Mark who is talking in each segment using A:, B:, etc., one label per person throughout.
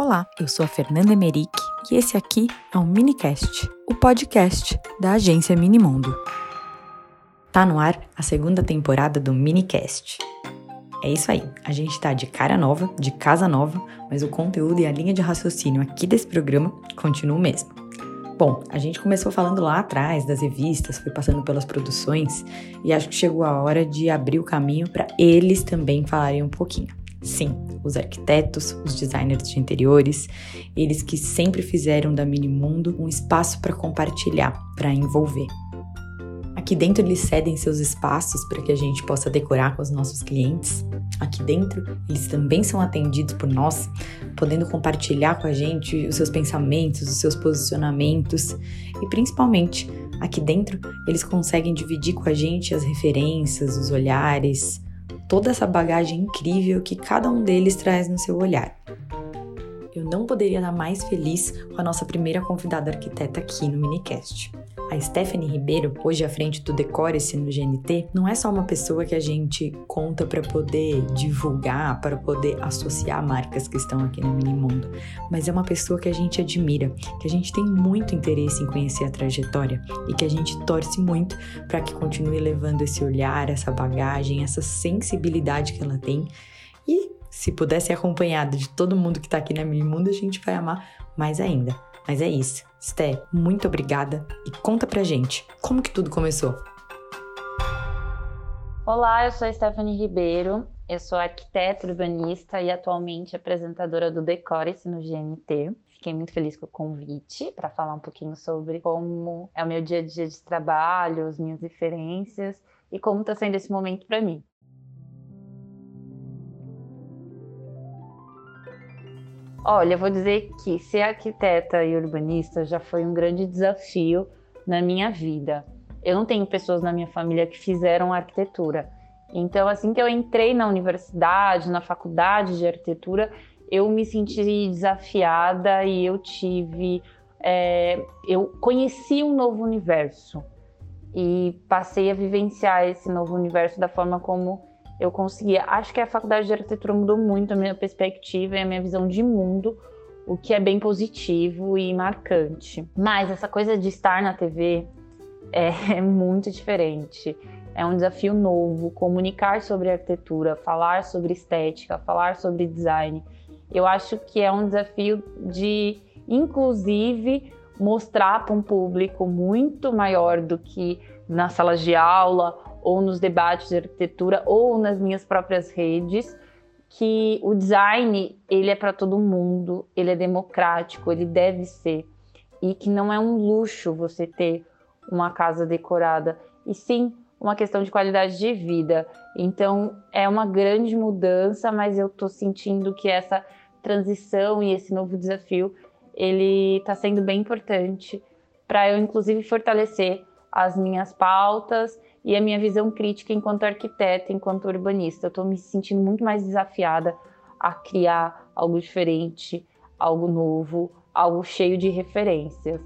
A: Olá, eu sou a Fernanda Emerick e esse aqui é o Minicast, o podcast da agência Minimundo. Tá no ar a segunda temporada do Minicast. É isso aí, a gente tá de cara nova, de casa nova, mas o conteúdo e a linha de raciocínio aqui desse programa continuam o mesmo. Bom, a gente começou falando lá atrás das revistas, foi passando pelas produções e acho que chegou a hora de abrir o caminho para eles também falarem um pouquinho. Sim, os arquitetos, os designers de interiores, eles que sempre fizeram da Minimundo um espaço para compartilhar, para envolver. Aqui dentro eles cedem seus espaços para que a gente possa decorar com os nossos clientes. Aqui dentro eles também são atendidos por nós, podendo compartilhar com a gente os seus pensamentos, os seus posicionamentos e principalmente aqui dentro eles conseguem dividir com a gente as referências, os olhares, toda essa bagagem incrível que cada um deles traz no seu olhar. Eu não poderia estar mais feliz com a nossa primeira convidada arquiteta aqui no Minicast. A Stephanie Ribeiro, hoje à frente do Decore-se no GNT, não é só uma pessoa que a gente conta para poder divulgar, para poder associar marcas que estão aqui no Minimundo, mas é uma pessoa que a gente admira, que a gente tem muito interesse em conhecer a trajetória e que a gente torce muito para que continue levando esse olhar, essa bagagem, essa sensibilidade que ela tem e se puder ser acompanhada de todo mundo que está aqui na Minimundo, a gente vai amar mais ainda. Mas é isso. Sté, muito obrigada e conta pra gente como que tudo começou.
B: Olá, eu sou Stephanie Ribeiro, eu sou arquiteta urbanista e atualmente apresentadora do Decore-se no GNT. Fiquei muito feliz com o convite para falar um pouquinho sobre como é o meu dia a dia de trabalho, as minhas referências e como está sendo esse momento para mim. Olha, vou dizer que ser arquiteta e urbanista já foi um grande desafio na minha vida. Eu não tenho pessoas na minha família que fizeram arquitetura. Então, assim que eu entrei na universidade, na faculdade de arquitetura, eu me senti desafiada e eu tive. É, eu conheci um novo universo e passei a vivenciar esse novo universo da forma como eu conseguia. Acho que a faculdade de arquitetura mudou muito a minha perspectiva e a minha visão de mundo, o que é bem positivo e marcante. Mas essa coisa de estar na TV é, é muito diferente. É um desafio novo comunicar sobre arquitetura, falar sobre estética, falar sobre design. Eu acho que é um desafio de, inclusive, mostrar para um público muito maior do que nas salas de aula ou nos debates de arquitetura ou nas minhas próprias redes que o design ele é para todo mundo, ele é democrático, ele deve ser e que não é um luxo você ter uma casa decorada e sim uma questão de qualidade de vida. Então é uma grande mudança, mas eu estou sentindo que essa transição e esse novo desafio ele está sendo bem importante para eu inclusive fortalecer as minhas pautas e a minha visão crítica enquanto arquiteta, enquanto urbanista. Eu estou me sentindo muito mais desafiada a criar algo diferente, algo novo, algo cheio de referências.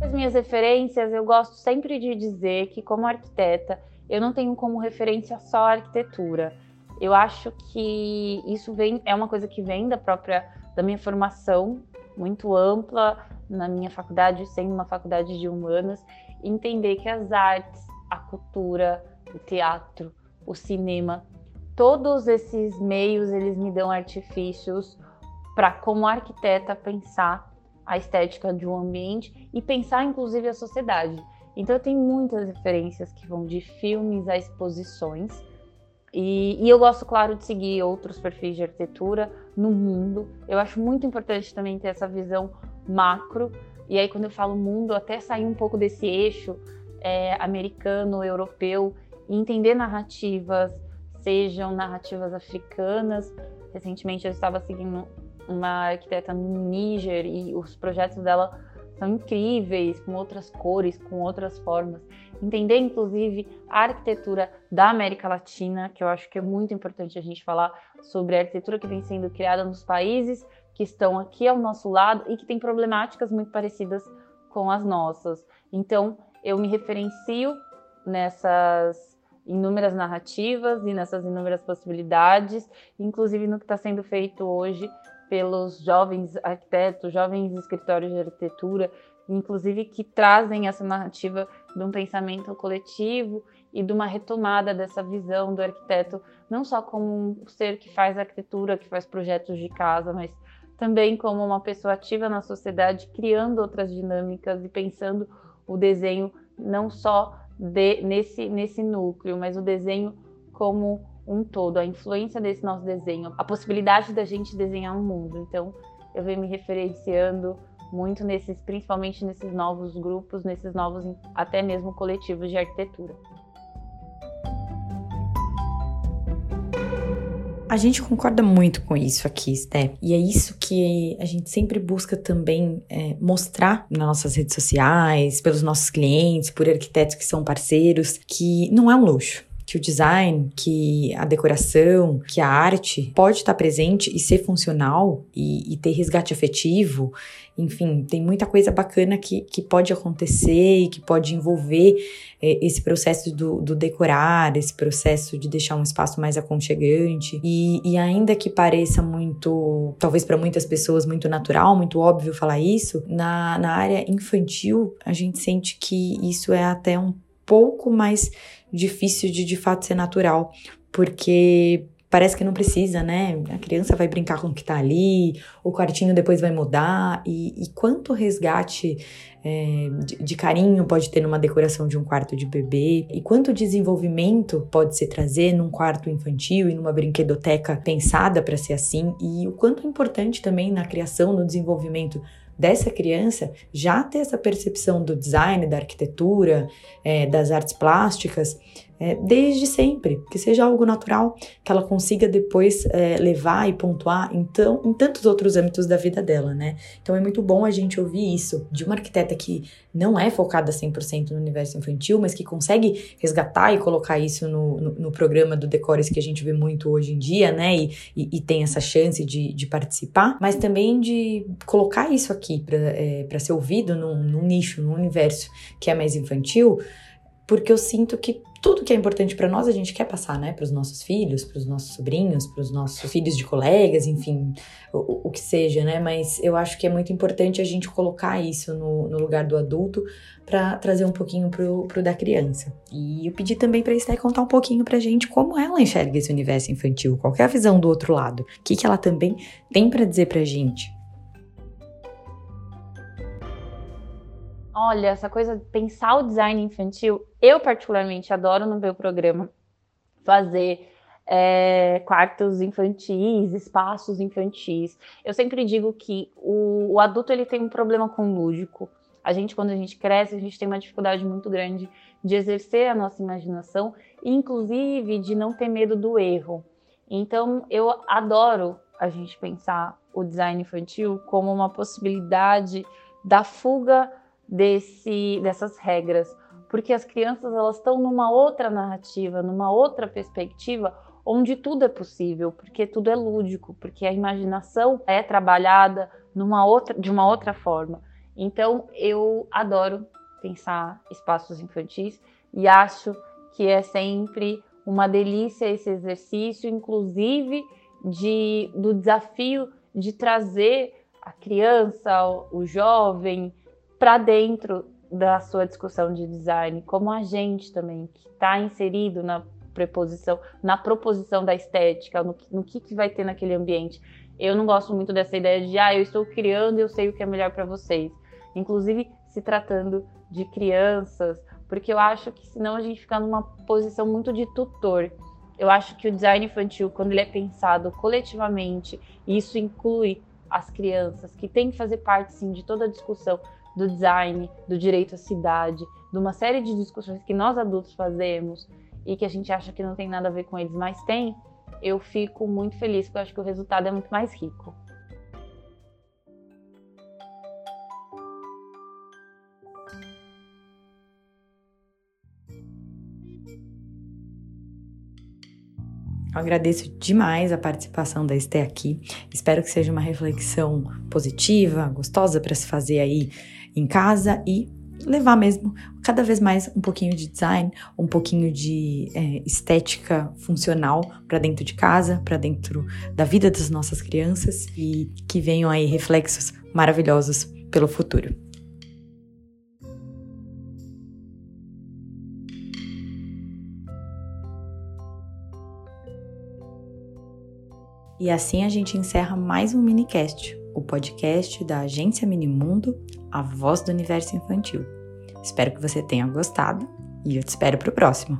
B: As minhas referências, eu gosto sempre de dizer que, como arquiteta, eu não tenho como referência só a arquitetura. Eu acho que isso vem, é uma coisa que vem da própria da minha formação muito ampla na minha faculdade, sendo uma faculdade de humanas, entender que as artes, a cultura, o teatro, o cinema, todos esses meios eles me dão artifícios para como arquiteta pensar a estética de um ambiente e pensar inclusive a sociedade. Então eu tenho muitas referências que vão de filmes a exposições e, e, eu gosto, claro, de seguir outros perfis de arquitetura no mundo. Eu acho muito importante também ter essa visão macro. E aí, quando eu falo mundo, até sair um pouco desse eixo é, americano, europeu, e entender narrativas, sejam narrativas africanas. Recentemente eu estava seguindo uma arquiteta no Níger e os projetos dela são incríveis, com outras cores, com outras formas. Entender, inclusive, a arquitetura da América Latina, que eu acho que é muito importante a gente falar sobre a arquitetura que vem sendo criada nos países que estão aqui ao nosso lado e que tem problemáticas muito parecidas com as nossas. Então, eu me referencio nessas inúmeras narrativas e nessas inúmeras possibilidades, inclusive no que está sendo feito hoje pelos jovens arquitetos, jovens escritórios de arquitetura, inclusive que trazem essa narrativa de um pensamento coletivo e de uma retomada dessa visão do arquiteto, não só como um ser que faz arquitetura, que faz projetos de casa, mas também como uma pessoa ativa na sociedade, criando outras dinâmicas e pensando o desenho não só de, nesse, nesse núcleo, mas o desenho como um todo, a influência desse nosso desenho, a possibilidade da gente desenhar um mundo. Então, eu venho me referenciando muito nesses, principalmente nesses novos grupos, nesses novos até mesmo coletivos de arquitetura.
A: A gente concorda muito com isso aqui, Sté. E é isso que a gente sempre busca também é, mostrar nas nossas redes sociais, pelos nossos clientes, por arquitetos que são parceiros, que não é um luxo que o design, que a decoração, que a arte pode estar presente e ser funcional e, e ter resgate afetivo. Enfim, tem muita coisa bacana que, que pode acontecer e que pode envolver é, esse processo do, do, decorar, esse processo de deixar um espaço mais aconchegante. E, e ainda que pareça muito, talvez para muitas pessoas, muito natural, muito óbvio falar isso, na, na área infantil, a gente sente que isso é até um pouco mais difícil de de fato ser natural, porque parece que não precisa, né? A criança vai brincar com o que tá ali, o quartinho depois vai mudar, e, e quanto resgate é, de, de, carinho pode ter numa decoração de um quarto de bebê, e quanto desenvolvimento pode se trazer num quarto infantil e numa brinquedoteca pensada para ser assim, e o quanto é importante também na criação, no desenvolvimento dessa criança já ter essa percepção do design, da arquitetura, é, das artes plásticas, é, desde sempre, que seja algo natural, que ela consiga depois é, levar e pontuar então, em tantos outros âmbitos da vida dela, né? Então é muito bom a gente ouvir isso de uma arquiteta que não é focada 100% no universo infantil, mas que consegue resgatar e colocar isso no, no, no programa do Decores que a gente vê muito hoje em dia, né? E, e, e tem essa chance de, de, participar, mas também de colocar isso aqui para é, ser ouvido num, num nicho, num universo que é mais infantil, porque eu sinto que tudo que é importante para nós a gente quer passar, né, para os nossos filhos, para os nossos sobrinhos, para os nossos filhos de colegas, enfim, o, o, que seja, né? Mas eu acho que é muito importante a gente colocar isso no, no lugar do adulto para trazer um pouquinho pro, pro da criança. E eu pedi também para Esther contar um pouquinho pra gente como ela enxerga esse universo infantil, qual é a visão do outro lado, o que, que ela também tem para dizer pra gente.
B: Olha, essa coisa de pensar o design infantil, eu particularmente adoro no meu programa fazer é, quartos infantis, espaços infantis. Eu sempre digo que o, o, adulto ele tem um problema com o lúdico. A gente, quando a gente cresce, a gente tem uma dificuldade muito grande de exercer a nossa imaginação, inclusive de não ter medo do erro. Então, eu adoro a gente pensar o design infantil como uma possibilidade da fuga desse, dessas regras, porque as crianças elas estão numa outra narrativa, numa outra perspectiva, onde tudo é possível, porque tudo é lúdico, porque a imaginação é trabalhada numa outra, de uma outra forma. Então eu adoro pensar espaços infantis e acho que é sempre uma delícia esse exercício, inclusive de, do desafio de trazer a criança, o jovem, para dentro da sua discussão de design, como agente também, que está inserido na preposição, na proposição da estética, no, no que, que vai ter naquele ambiente. Eu não gosto muito dessa ideia de, ah, eu estou criando e eu sei o que é melhor para vocês. Inclusive, se tratando de crianças, porque eu acho que senão a gente fica numa posição muito de tutor. Eu acho que o design infantil, quando ele é pensado coletivamente, e isso inclui as crianças, que tem que fazer parte, sim, de toda a discussão, do design, do direito à cidade, de uma série de discussões que nós adultos fazemos e que a gente acha que não tem nada a ver com eles, mas tem, eu fico muito feliz porque eu acho que o resultado é muito mais rico.
A: Eu agradeço demais a participação da Esté aqui. Espero que seja uma reflexão positiva, gostosa para se fazer aí em casa e levar mesmo cada vez mais um pouquinho de design, um pouquinho de é, estética funcional para dentro de casa, para dentro da vida das nossas crianças e que venham aí reflexos maravilhosos pelo futuro. E assim a gente encerra mais um minicast, o podcast da agência Minimundo, a voz do universo infantil. Espero que você tenha gostado e eu te espero para o próximo.